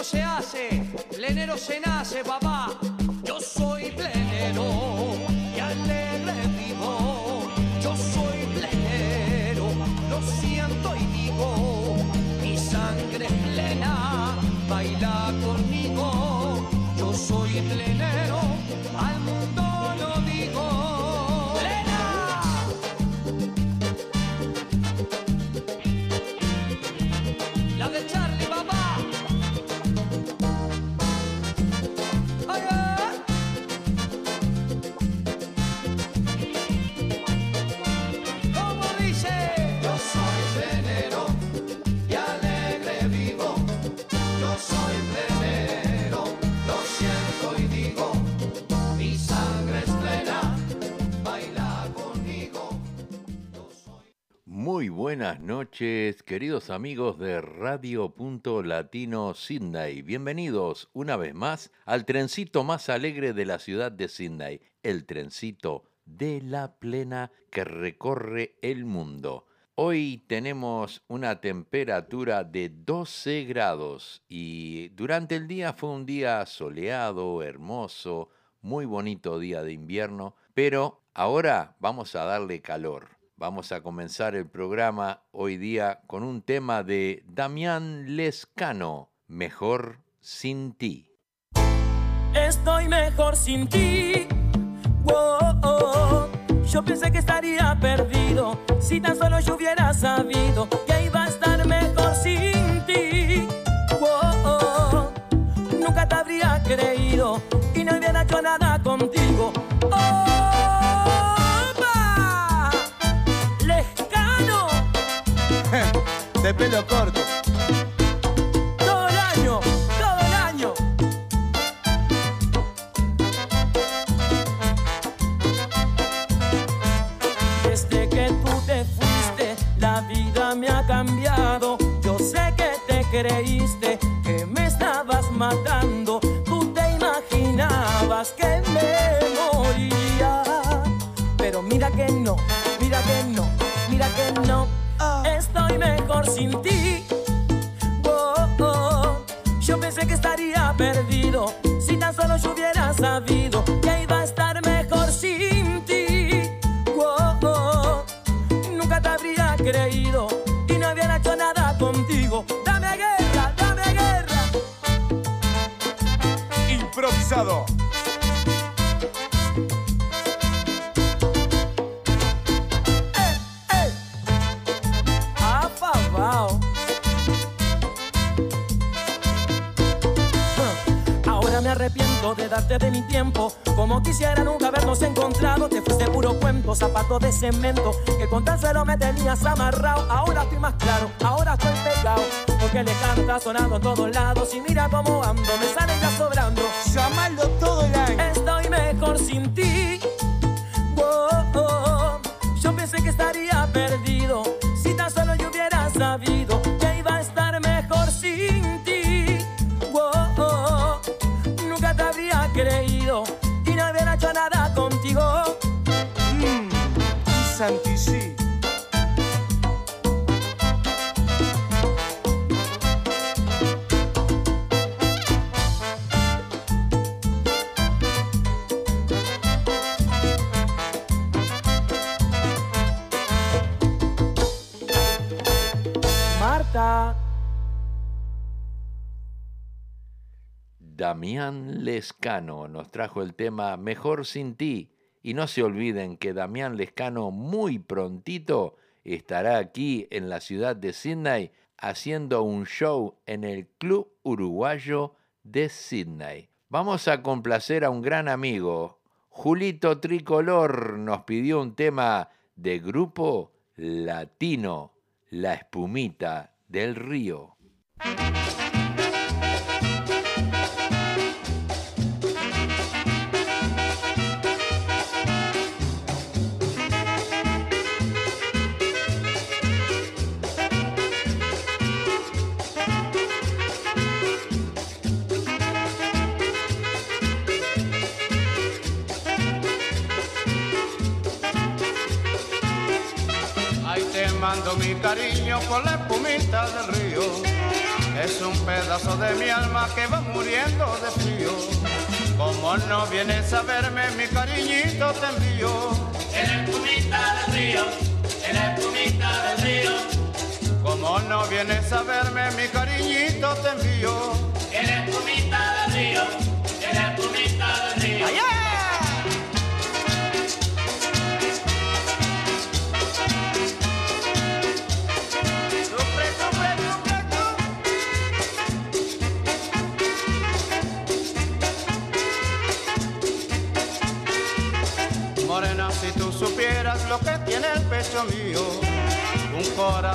no se hace, plenero se nace, papá. Yo soy plenero buenas noches, queridos amigos de Radio Punto Latino Sydney. Bienvenidos una vez más al trencito más alegre de la ciudad de Sydney, el trencito de la plena que recorre el mundo. Hoy tenemos una temperatura de 12 grados y durante el día fue un día soleado, hermoso, muy bonito día de invierno, pero ahora vamos a darle calor. Vamos a comenzar el programa hoy día con un tema de Damián Lescano, Mejor sin ti. Estoy mejor sin ti. Wow, oh. Yo pensé que estaría perdido si tan solo yo hubiera sabido que iba a estar mejor sin ti. Oh. Nunca te habría creído y no hubiera hecho nada De Que con tan celo me tenías amarrado. Ahora estoy más claro, ahora estoy pegado. Porque le canta sonando en todos lados. Marta. Damián Lescano nos trajo el tema Mejor sin ti. Y no se olviden que Damián Lescano muy prontito estará aquí en la ciudad de Sydney haciendo un show en el Club Uruguayo de Sydney. Vamos a complacer a un gran amigo. Julito Tricolor nos pidió un tema de grupo latino, La Espumita del Río. Cariño con la espumita del río. Es un pedazo de mi alma que va muriendo de frío. Como no vienes a verme, mi cariñito te envío. En la espumita del río, en la espumita del río. Como no vienes a verme, mi cariñito te envío. En la espumita del río, en la espumita del río. Sufre,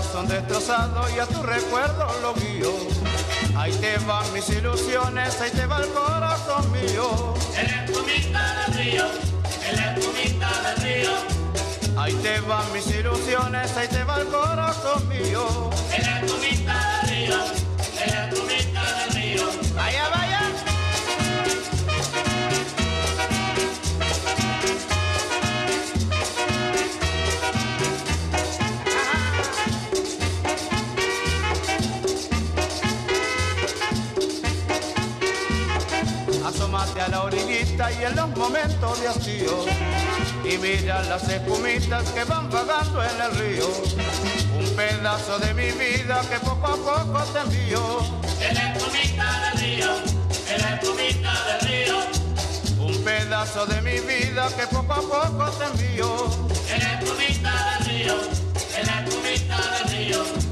corazón destrozado y a tu recuerdo lo guío. Ahí te van mis ilusiones, ahí te va el corazón mío. En la espumita del río, en la espumita del río. Ahí te van mis ilusiones, ahí te va el corazón mío. En la espumita y en los momentos de hastío y mira las espumitas que van vagando en el río. Un pedazo de mi vida que poco a poco te envío. En la espumita del río, en la espumita del río. Un pedazo de mi vida que poco a poco te envío. En la espumita del río, en la espumita del río.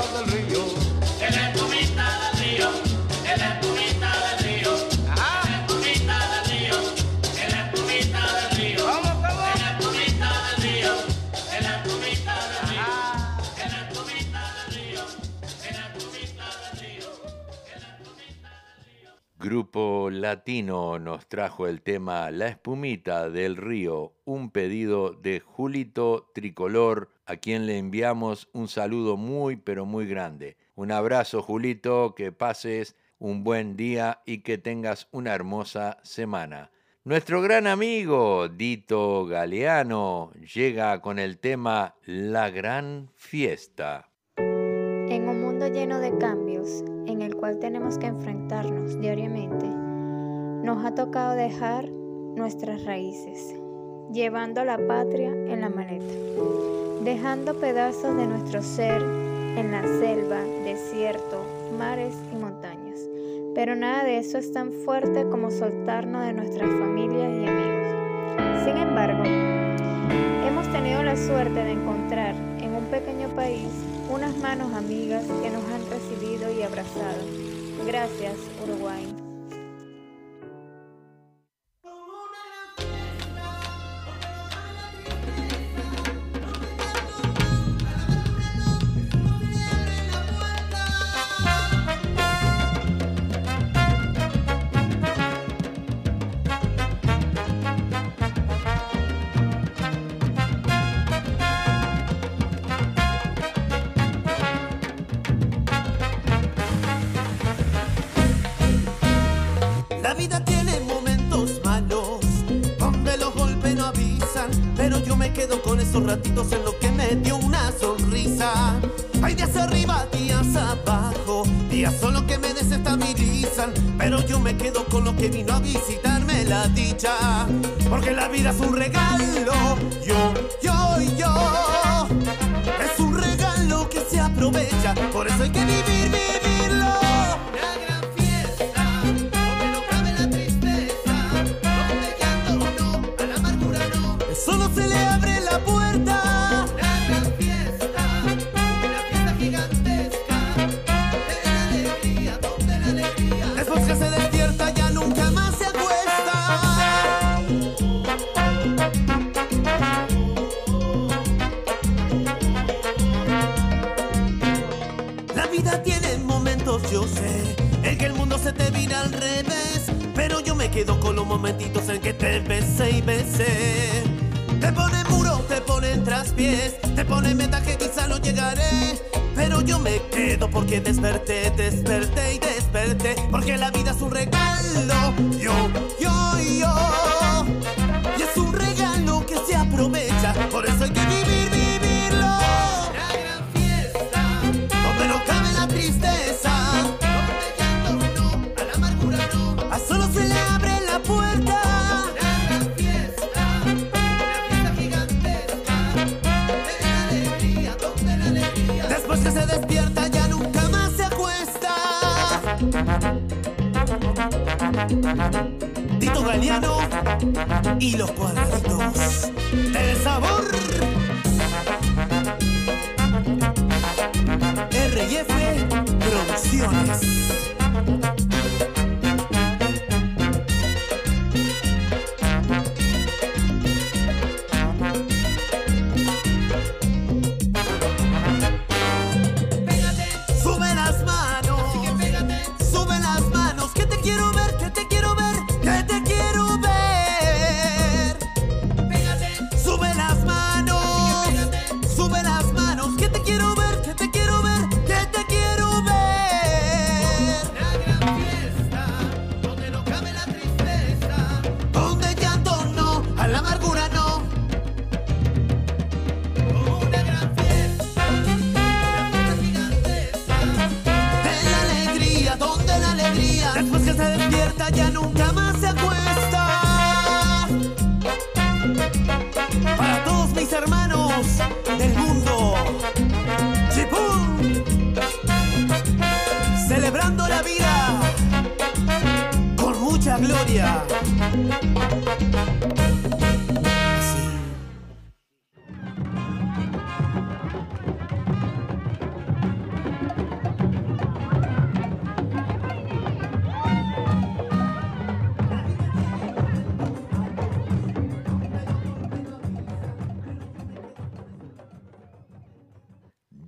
Espumita del río. En la espumita del río, en la espumita del río. Ah, En la espumita del río, en la espumita del río. ¿Cómo, cómo? En la espumita del río, en la espumita del río. ah. En la espumita del río, en la espumita del río. En la espumita del río. Grupo Latino nos trajo el tema La Espumita del Río, un pedido de Julito Tricolor, a quien le enviamos un saludo muy pero muy grande. Un abrazo Julito, que pases un buen día y que tengas una hermosa semana. Nuestro gran amigo Dito Galeano llega con el tema La Gran Fiesta. En un mundo lleno de cambios, en el cual tenemos que enfrentarnos diariamente, nos ha tocado dejar nuestras raíces, llevando la patria en la maleta, dejando pedazos de nuestro ser en la selva, desierto, mares y montañas. Pero nada de eso es tan fuerte como soltarnos de nuestras familias y amigos. Sin embargo, Hemos tenido la suerte de encontrar en un pequeño país unas manos amigas que nos han recibido y abrazado. Gracias, Uruguay. Esos ratitos en lo que me dio una sonrisa. Hay días arriba, días abajo, días solo que me desestabilizan, pero yo me quedo con lo que vino a visitarme la dicha, porque la vida es un regalo,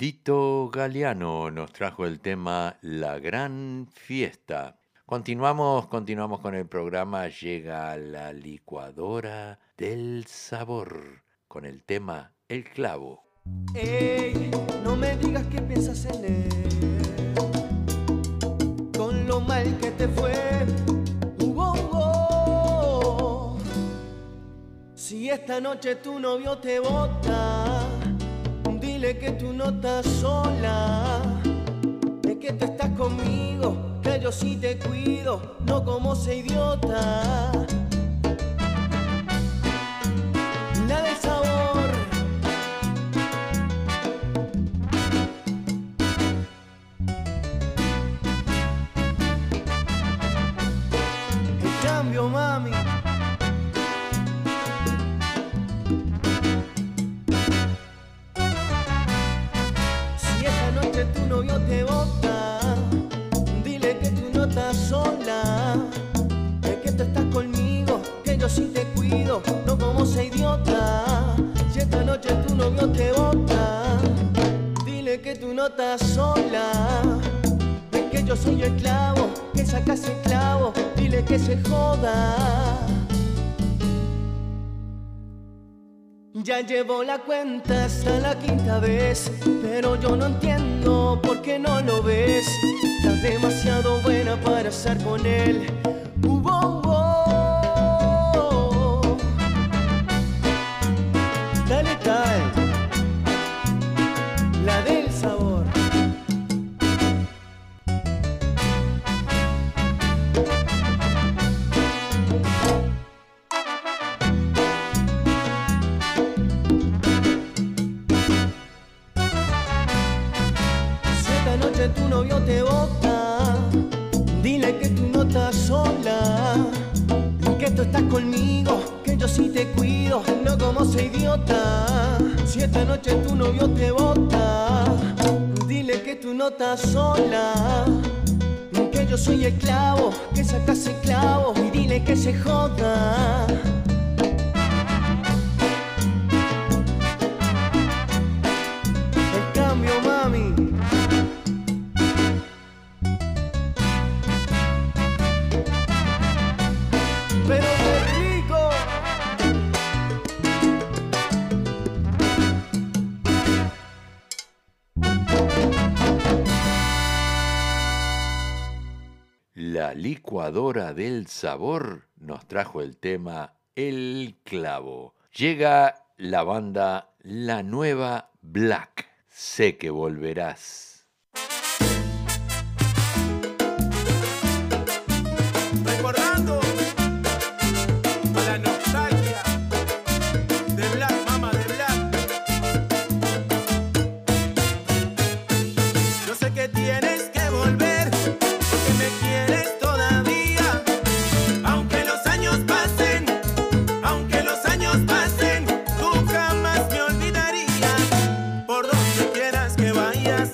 Dito Galeano nos trajo el tema La Gran Fiesta. Continuamos, continuamos con el programa. Llega la licuadora del sabor con el tema El clavo. Ey, no me digas que piensas en él. Con lo mal que te fue. Uh, oh, oh. Si esta noche tu novio te bota dile que tú no estás sola, de que tú estás conmigo, que yo sí te cuido, no como ese idiota. novio te bota. Dile que tú no estás sola. Ven que yo soy el clavo, que sacas el clavo. Dile que se joda. Ya llevo la cuenta hasta la quinta vez, pero yo no entiendo por qué no lo ves. Estás demasiado buena para estar con él. Uh. Sabor nos trajo el tema El clavo. Llega la banda La Nueva Black. Sé que volverás. que vayas.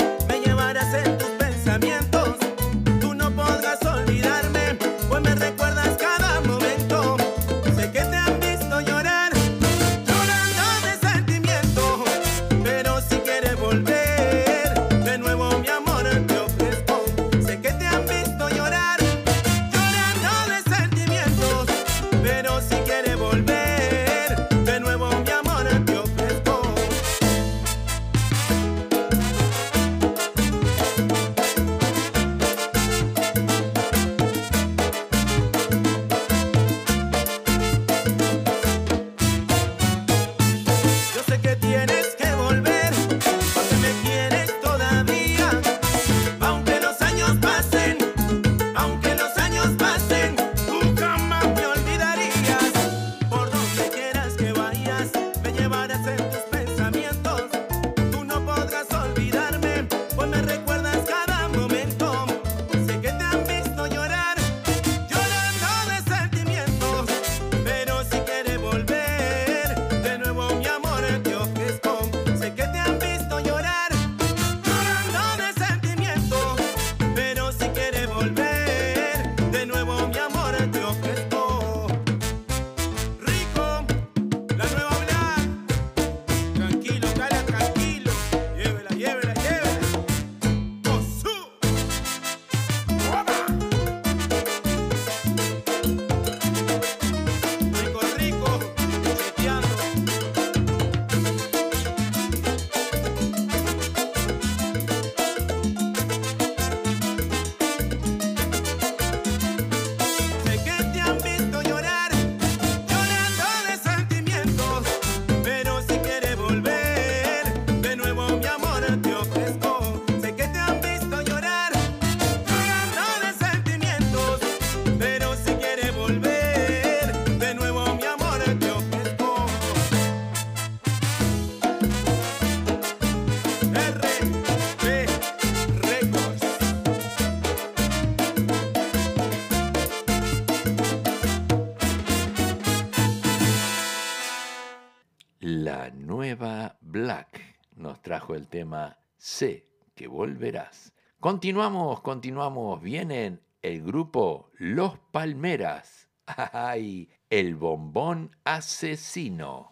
El tema Sé que volverás. Continuamos, continuamos. Vienen el grupo Los Palmeras. ¡Ay! El bombón asesino.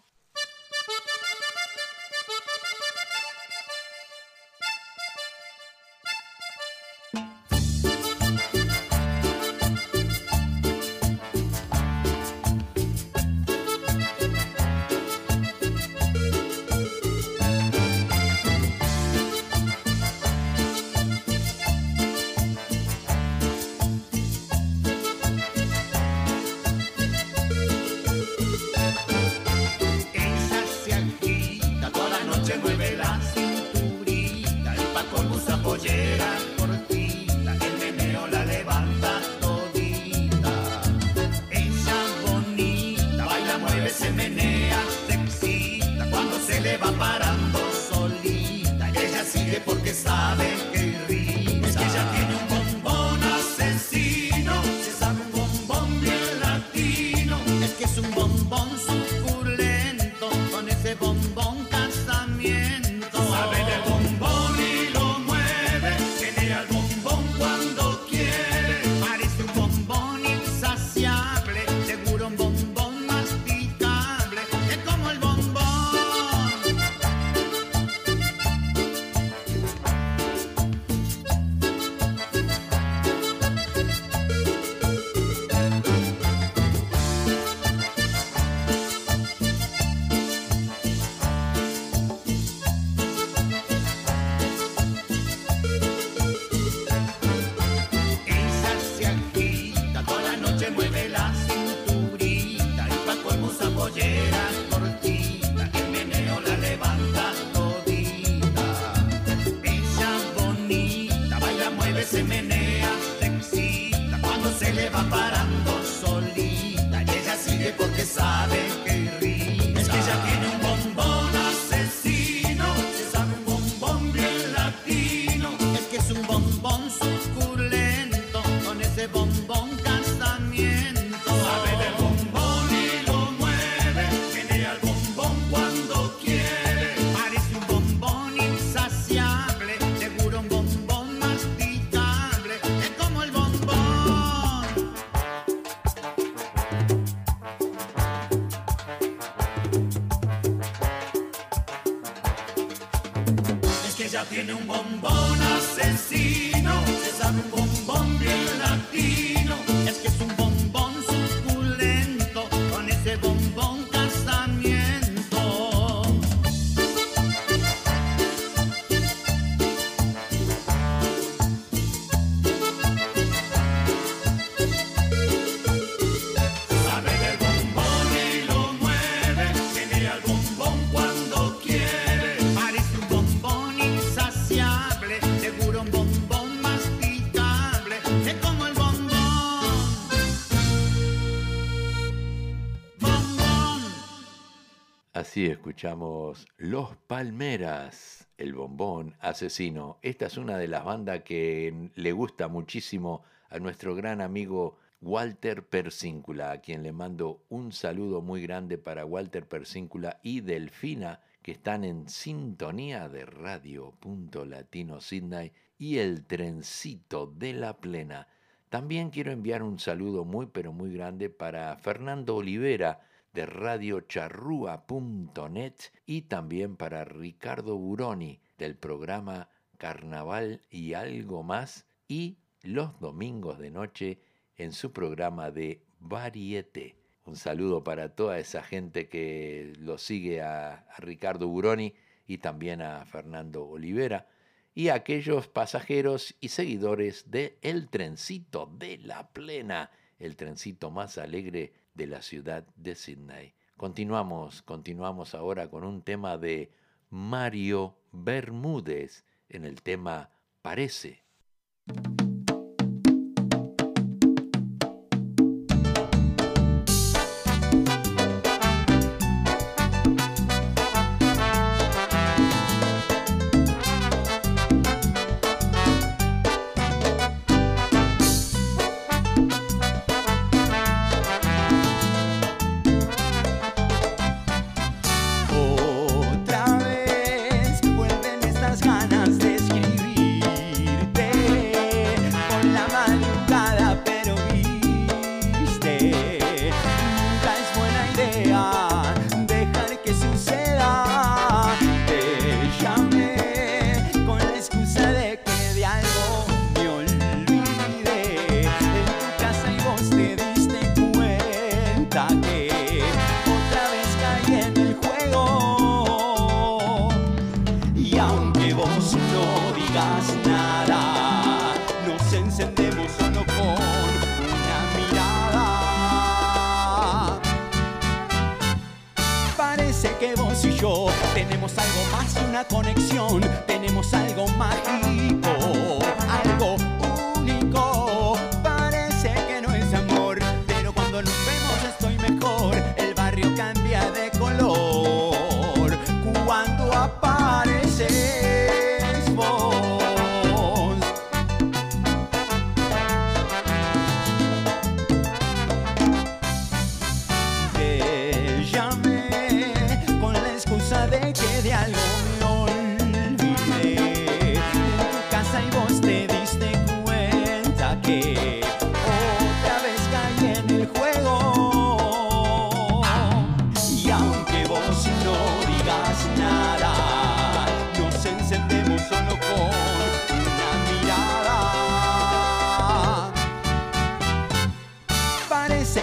Así escuchamos Los Palmeras, el bombón asesino. Esta es una de las bandas que le gusta muchísimo a nuestro gran amigo Walter Persíncula, a quien le mando un saludo muy grande para Walter Persíncula y Delfina, que están en sintonía de Radio Punto Latino Sydney y el trencito de la plena. También quiero enviar un saludo muy pero muy grande para Fernando Olivera, de radiocharrúa.net y también para Ricardo Buroni del programa Carnaval y algo más y los domingos de noche en su programa de Varieté. Un saludo para toda esa gente que lo sigue a, a Ricardo Buroni y también a Fernando Olivera y a aquellos pasajeros y seguidores de El Trencito de la Plena, el trencito más alegre de la ciudad de Sydney. Continuamos, continuamos ahora con un tema de Mario Bermúdez en el tema Parece.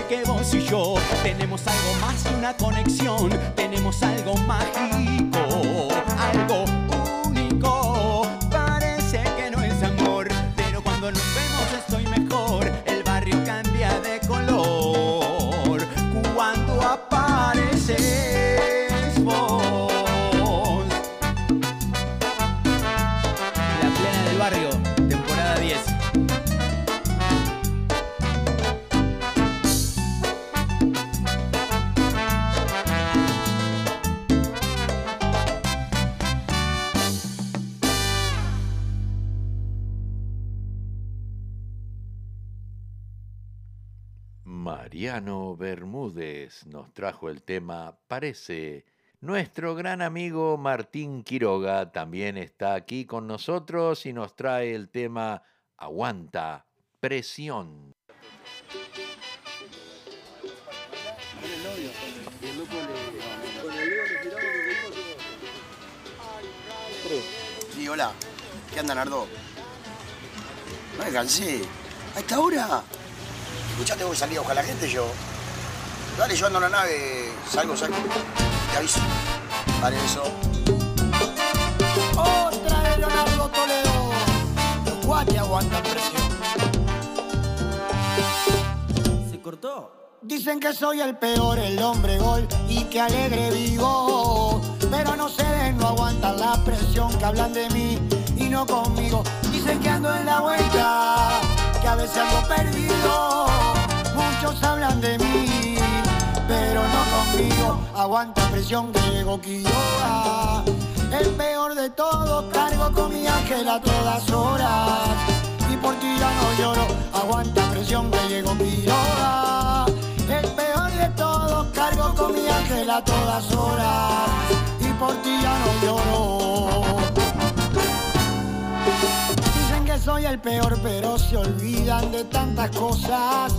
Que vos y yo. Tenemos algo más que una conexión, tenemos algo mágico, algo Bermúdez nos trajo el tema Parece. Nuestro gran amigo Martín Quiroga también está aquí con nosotros y nos trae el tema Aguanta, presión. Sí, hola. ¿Qué anda, Nardo? No me cansé. ¿A esta? Escuchate, voy a salir a buscar a la gente yo. Dale, yo ando en la nave. Salgo, salgo. Te aviso. Dale, eso. Otra de Leonardo Toledo. Los guaches aguantan presión. ¿Se cortó? Dicen que soy el peor, el hombre gol y que alegre vivo. Pero no se den, no aguantan la presión que hablan de mí y no conmigo. Dicen que ando en la vuelta, que a veces ando perdido. Hablan de mí, pero no conmigo. Aguanta presión que llegó Quiroga. El peor de todo, cargo con mi ángel a todas horas. Y por ti ya no lloro, aguanta presión que llegó Quiroga. El peor de todo, cargo con mi ángel a todas horas. Y por ti ya no lloro. Dicen que soy el peor, pero se olvidan de tantas cosas.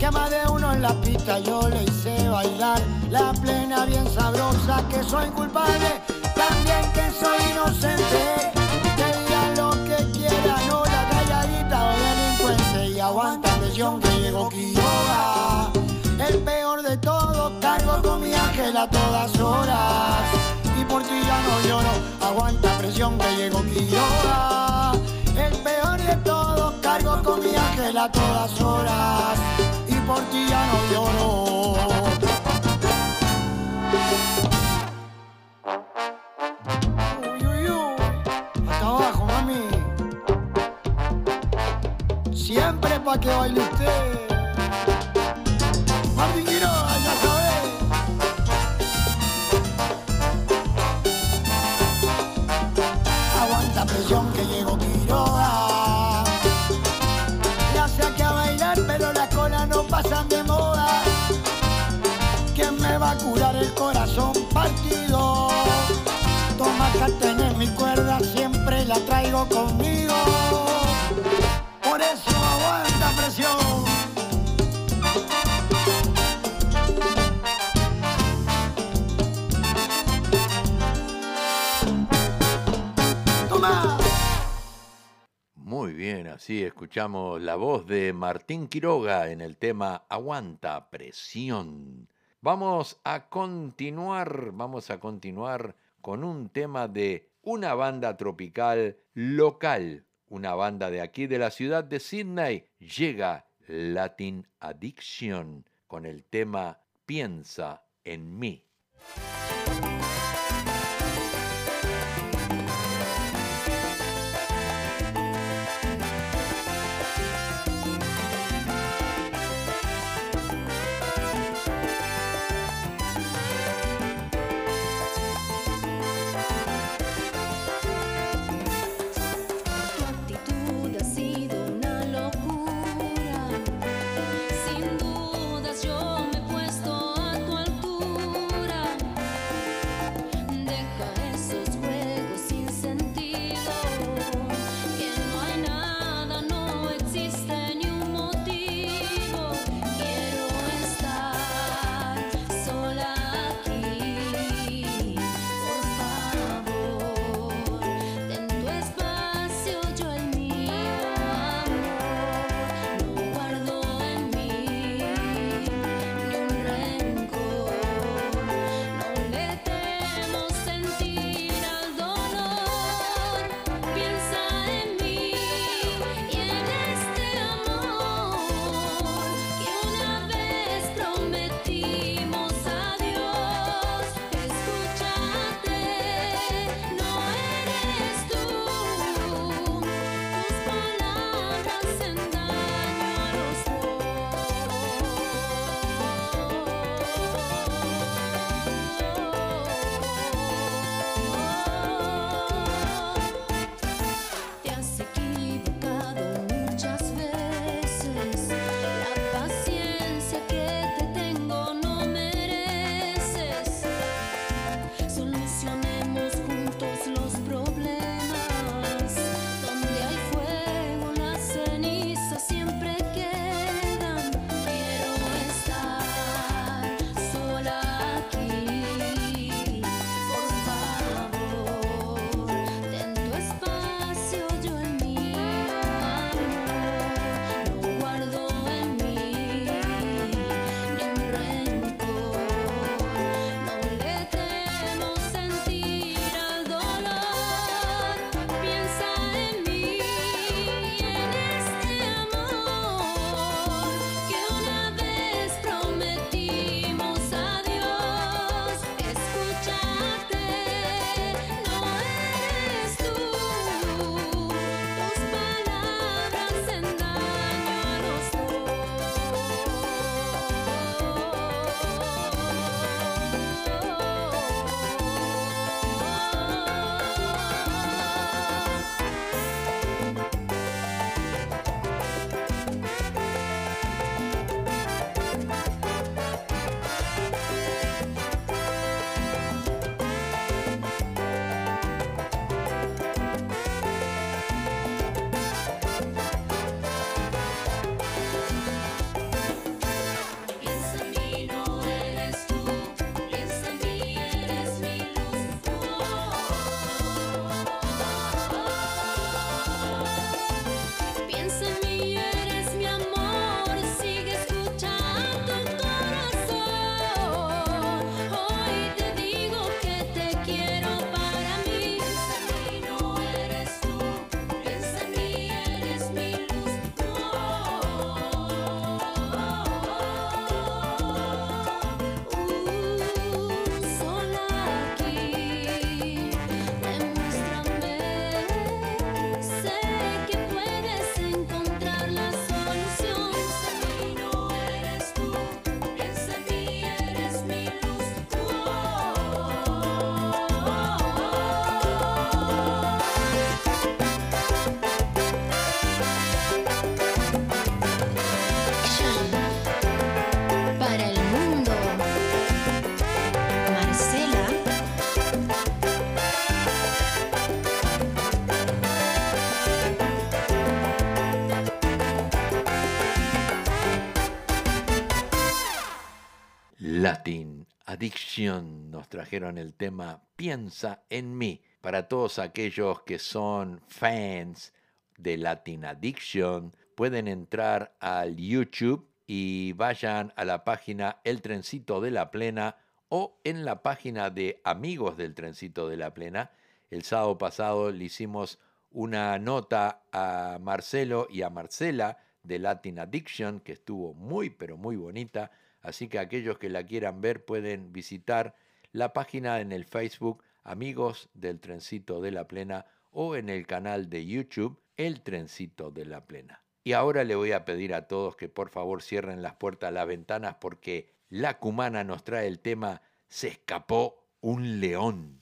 Que más de uno en la pista yo le hice bailar la plena bien sabrosa. Que soy culpable, también que soy inocente. Que digan lo que quieran, no la calladita o delincuente. Y aguanta presión que llegó Quiroga. El peor de todo, cargo con mi ángel a todas horas. Y por ti ya no lloro, aguanta presión que llegó Quiroga. El peor de todo, cargo con mi ángel a todas horas. Por ti ya no lloro. Uy, uy, uy. Hasta abajo, mami. Siempre pa' que baile. Conmigo. Por eso aguanta presión. Toma. Muy bien, así escuchamos la voz de Martín Quiroga en el tema Aguanta presión. Vamos a continuar, vamos a continuar con un tema de una banda tropical local, una banda de aquí de la ciudad de Sydney. Llega Latin Addiction con el tema Piensa en mí. Addiction nos trajeron el tema Piensa en mí. Para todos aquellos que son fans de Latin Addiction, pueden entrar al YouTube y vayan a la página El Trencito de la Plena o en la página de Amigos del Trencito de la Plena. El sábado pasado le hicimos una nota a Marcelo y a Marcela de Latin Addiction, que estuvo muy, pero muy bonita. Así que aquellos que la quieran ver pueden visitar la página en el Facebook Amigos del Trencito de la Plena o en el canal de YouTube El Trencito de la Plena. Y ahora le voy a pedir a todos que por favor cierren las puertas, las ventanas, porque la cumana nos trae el tema Se escapó un león.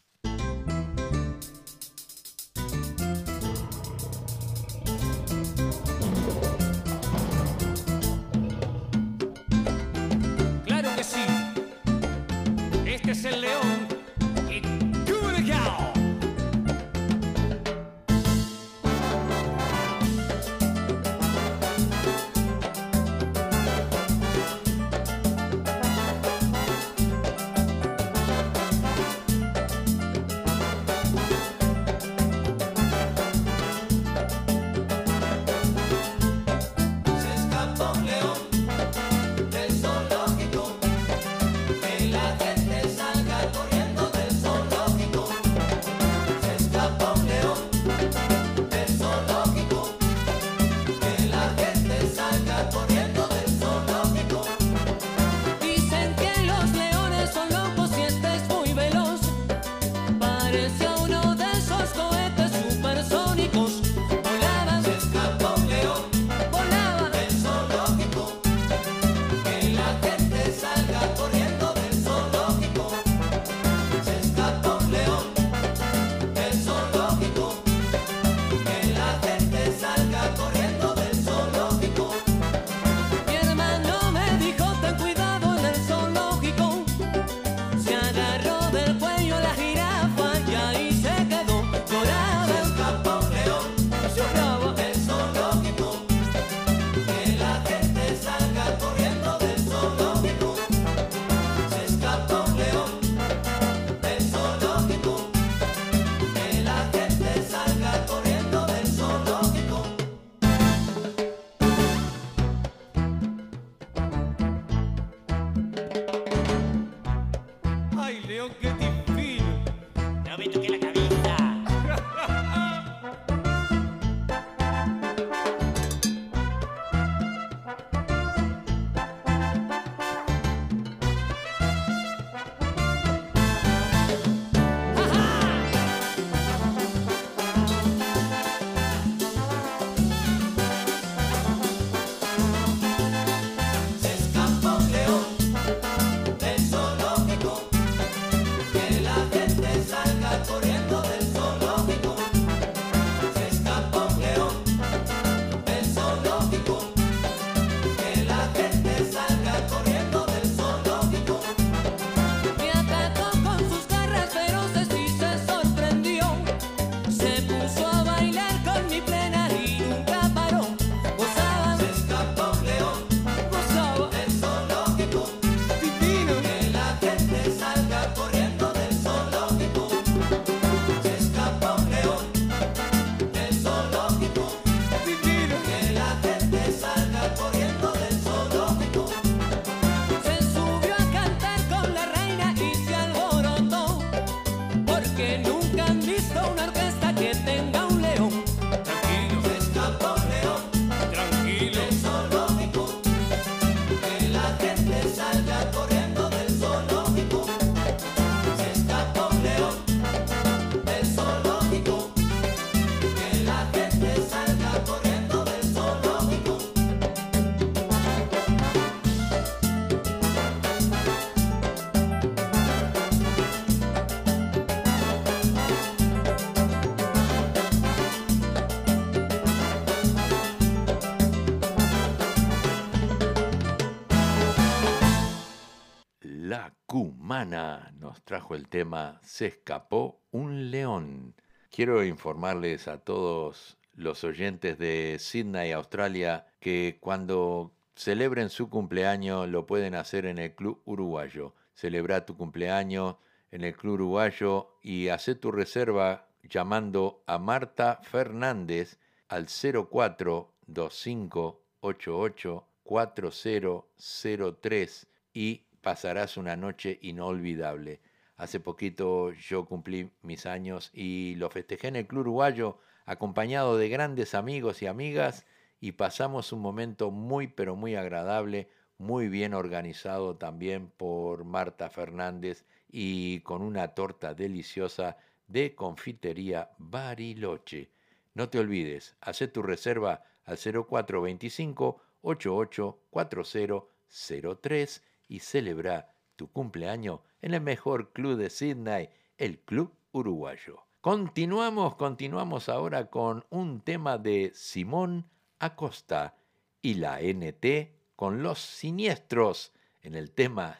trajo el tema Se escapó un león. Quiero informarles a todos los oyentes de Sydney, Australia, que cuando celebren su cumpleaños lo pueden hacer en el Club Uruguayo. Celebra tu cumpleaños en el Club Uruguayo y hace tu reserva llamando a Marta Fernández al 0425884003 y pasarás una noche inolvidable. Hace poquito yo cumplí mis años y lo festejé en el Club Uruguayo acompañado de grandes amigos y amigas y pasamos un momento muy pero muy agradable, muy bien organizado también por Marta Fernández y con una torta deliciosa de confitería Bariloche. No te olvides, haz tu reserva al 0425 884003 y celebra tu cumpleaños en el mejor club de Sydney, el Club Uruguayo. Continuamos, continuamos ahora con un tema de Simón Acosta y la NT con los siniestros en el tema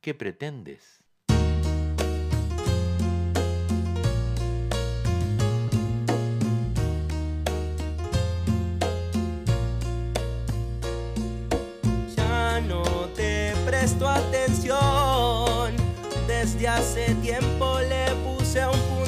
¿Qué pretendes? Presto atención. Desde hace tiempo le puse un punto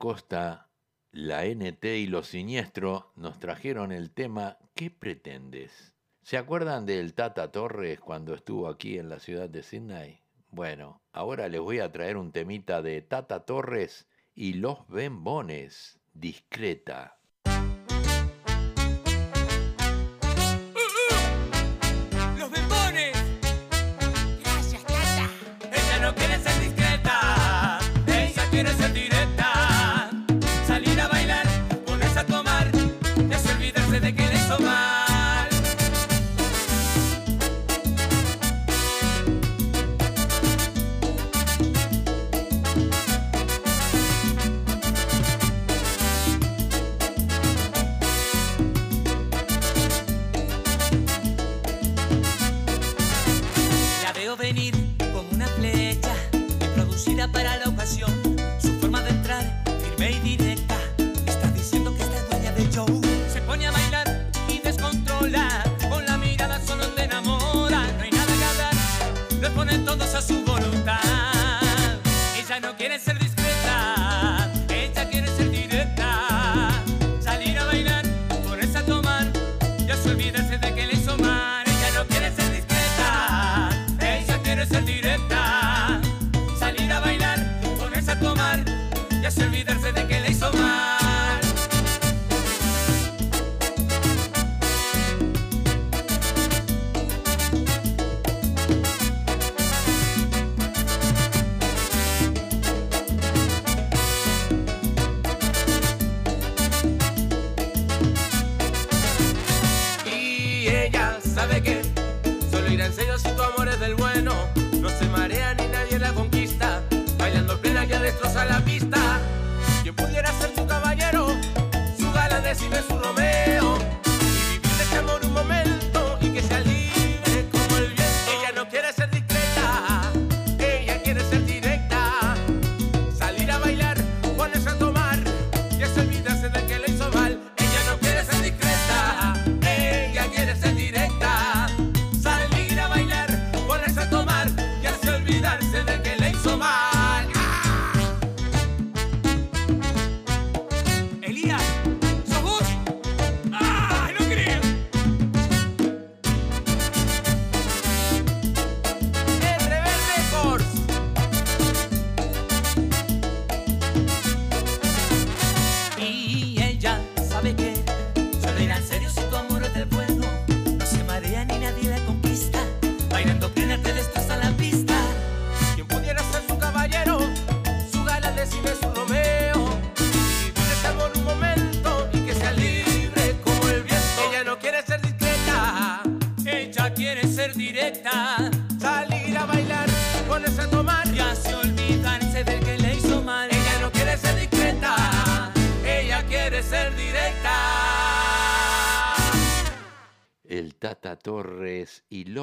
Acosta, la NT y los siniestros nos trajeron el tema ¿Qué pretendes? ¿Se acuerdan del Tata Torres cuando estuvo aquí en la ciudad de Sydney? Bueno, ahora les voy a traer un temita de Tata Torres y los Bembones, discreta. Quiere ser directa.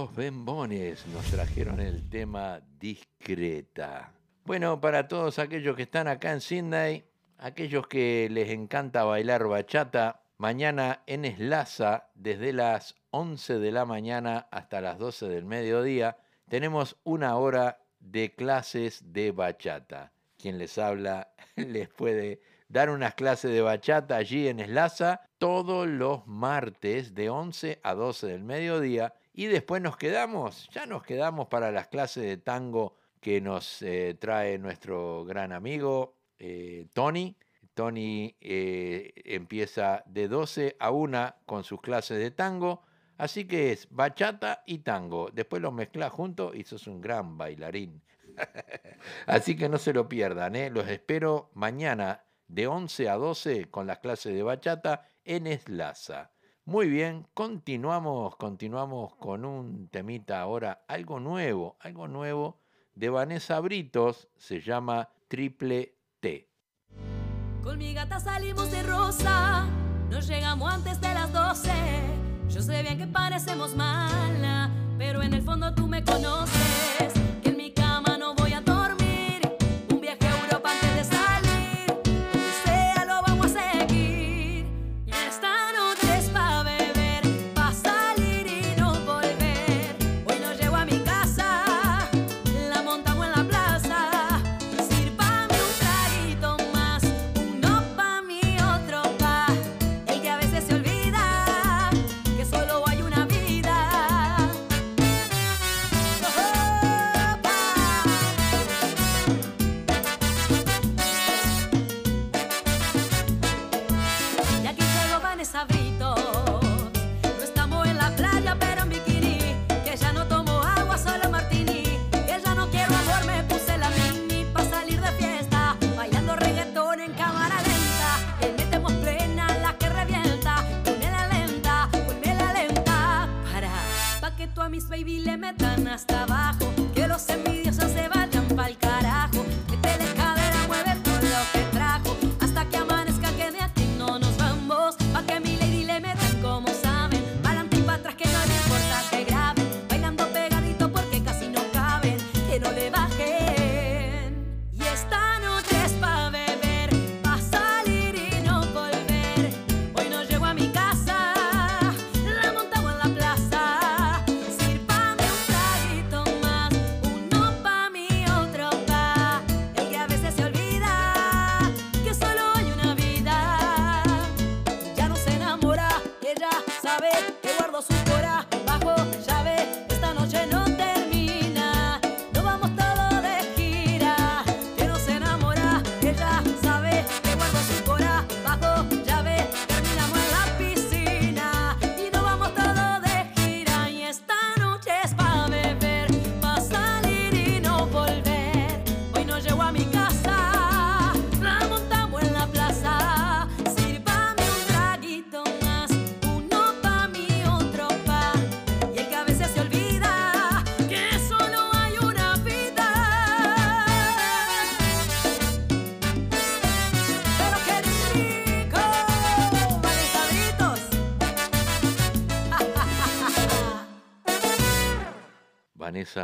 Los Bembones nos trajeron el tema discreta. Bueno, para todos aquellos que están acá en Sydney, aquellos que les encanta bailar bachata, mañana en Eslaza, desde las 11 de la mañana hasta las 12 del mediodía, tenemos una hora de clases de bachata. Quien les habla les puede dar unas clases de bachata allí en Eslaza todos los martes de 11 a 12 del mediodía y después nos quedamos, ya nos quedamos para las clases de tango que nos eh, trae nuestro gran amigo eh, Tony. Tony eh, empieza de 12 a 1 con sus clases de tango. Así que es bachata y tango. Después los mezclas juntos y sos un gran bailarín. Así que no se lo pierdan. Los espero mañana de 11 a 12 con las clases de bachata en Eslaza. Muy bien, continuamos, continuamos con un temita ahora, algo nuevo, algo nuevo de Vanessa Britos, se llama Triple T. Con mi gata salimos de rosa, nos llegamos antes de las 12. Yo sé bien que parecemos mala, pero en el fondo tú me conoces.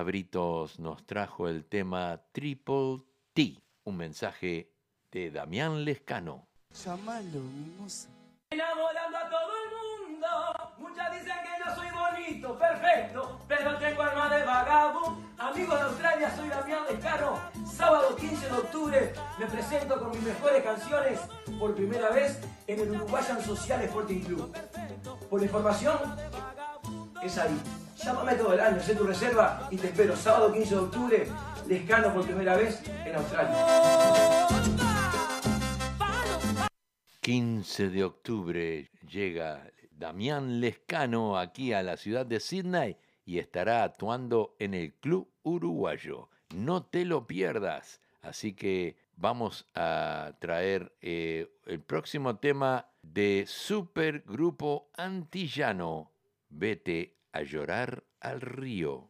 Britos nos trajo el tema Triple T, un mensaje de Damián Lescano. Llamalo, mimosa. Enamorando a todo el mundo. Muchas dicen que yo soy bonito, perfecto, pero tengo alma de vagabundo. Amigos de Australia, soy Damián Lescano. Sábado 15 de octubre me presento con mis mejores canciones por primera vez en el Uruguayan Social Sporting Club. Por la información, es ahí. Llámame todo el año, sé tu reserva y te espero. Sábado 15 de octubre, Lescano por primera vez en Australia. 15 de octubre llega Damián Lescano aquí a la ciudad de Sydney y estará actuando en el Club Uruguayo. No te lo pierdas. Así que vamos a traer eh, el próximo tema de Supergrupo Antillano. Vete a llorar al río.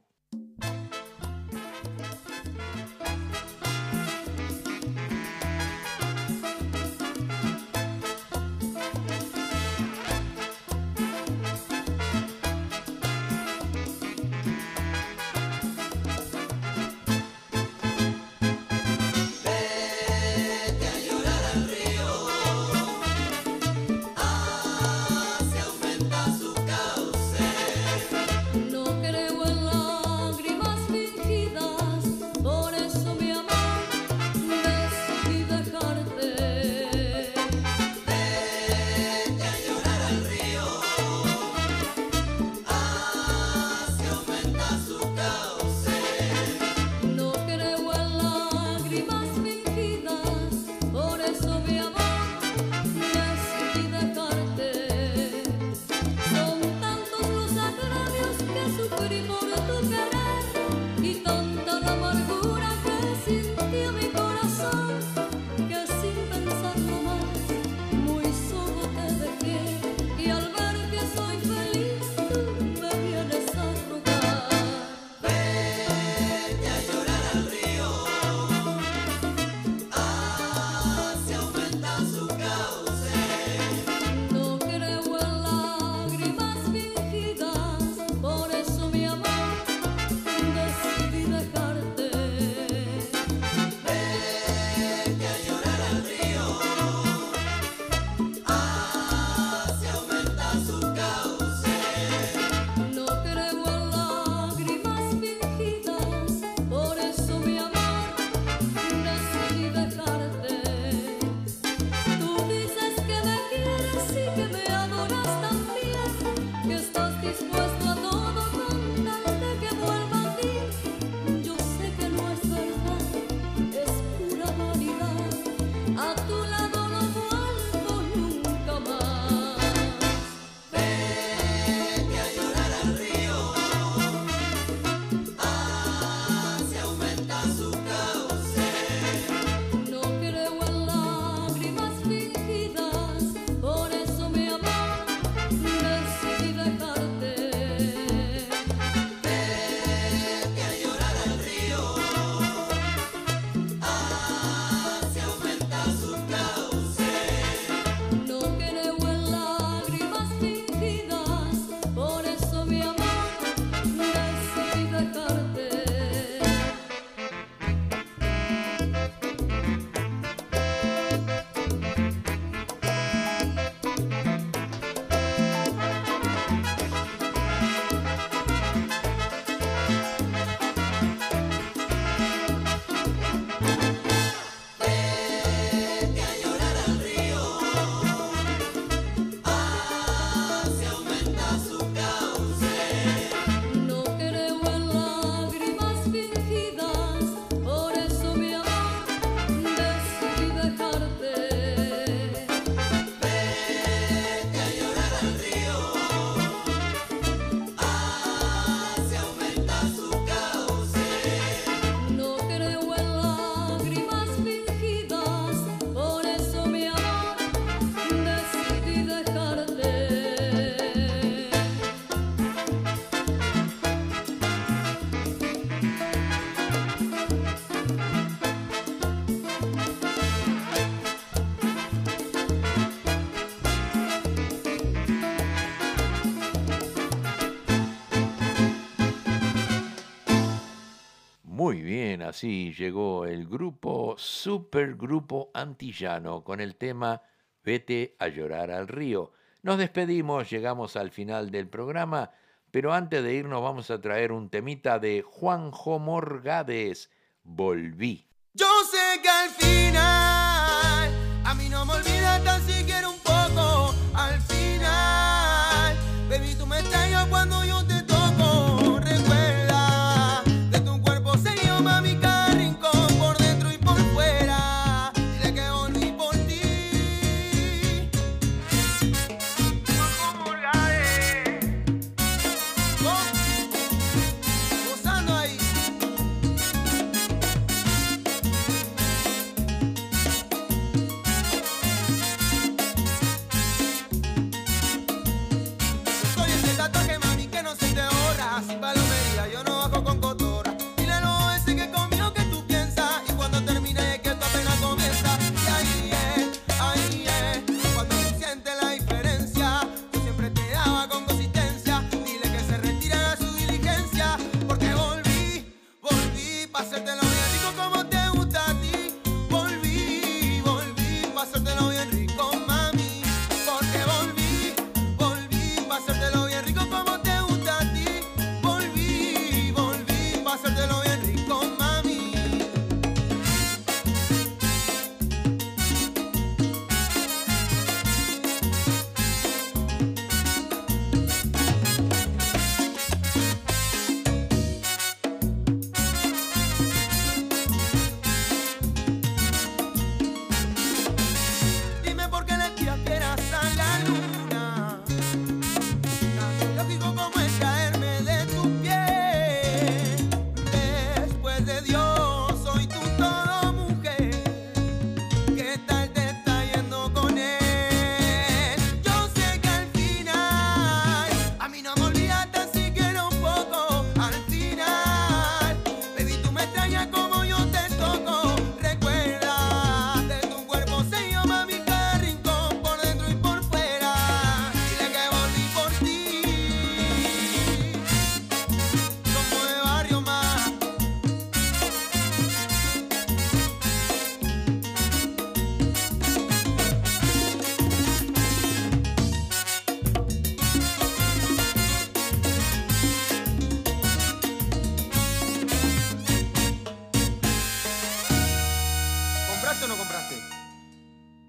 Así llegó el grupo Supergrupo Antillano con el tema Vete a llorar al río. Nos despedimos, llegamos al final del programa, pero antes de irnos vamos a traer un temita de Juanjo Morgades, Volví. Yo sé que al final a mí no me olvidas tan siquiera un poco, al final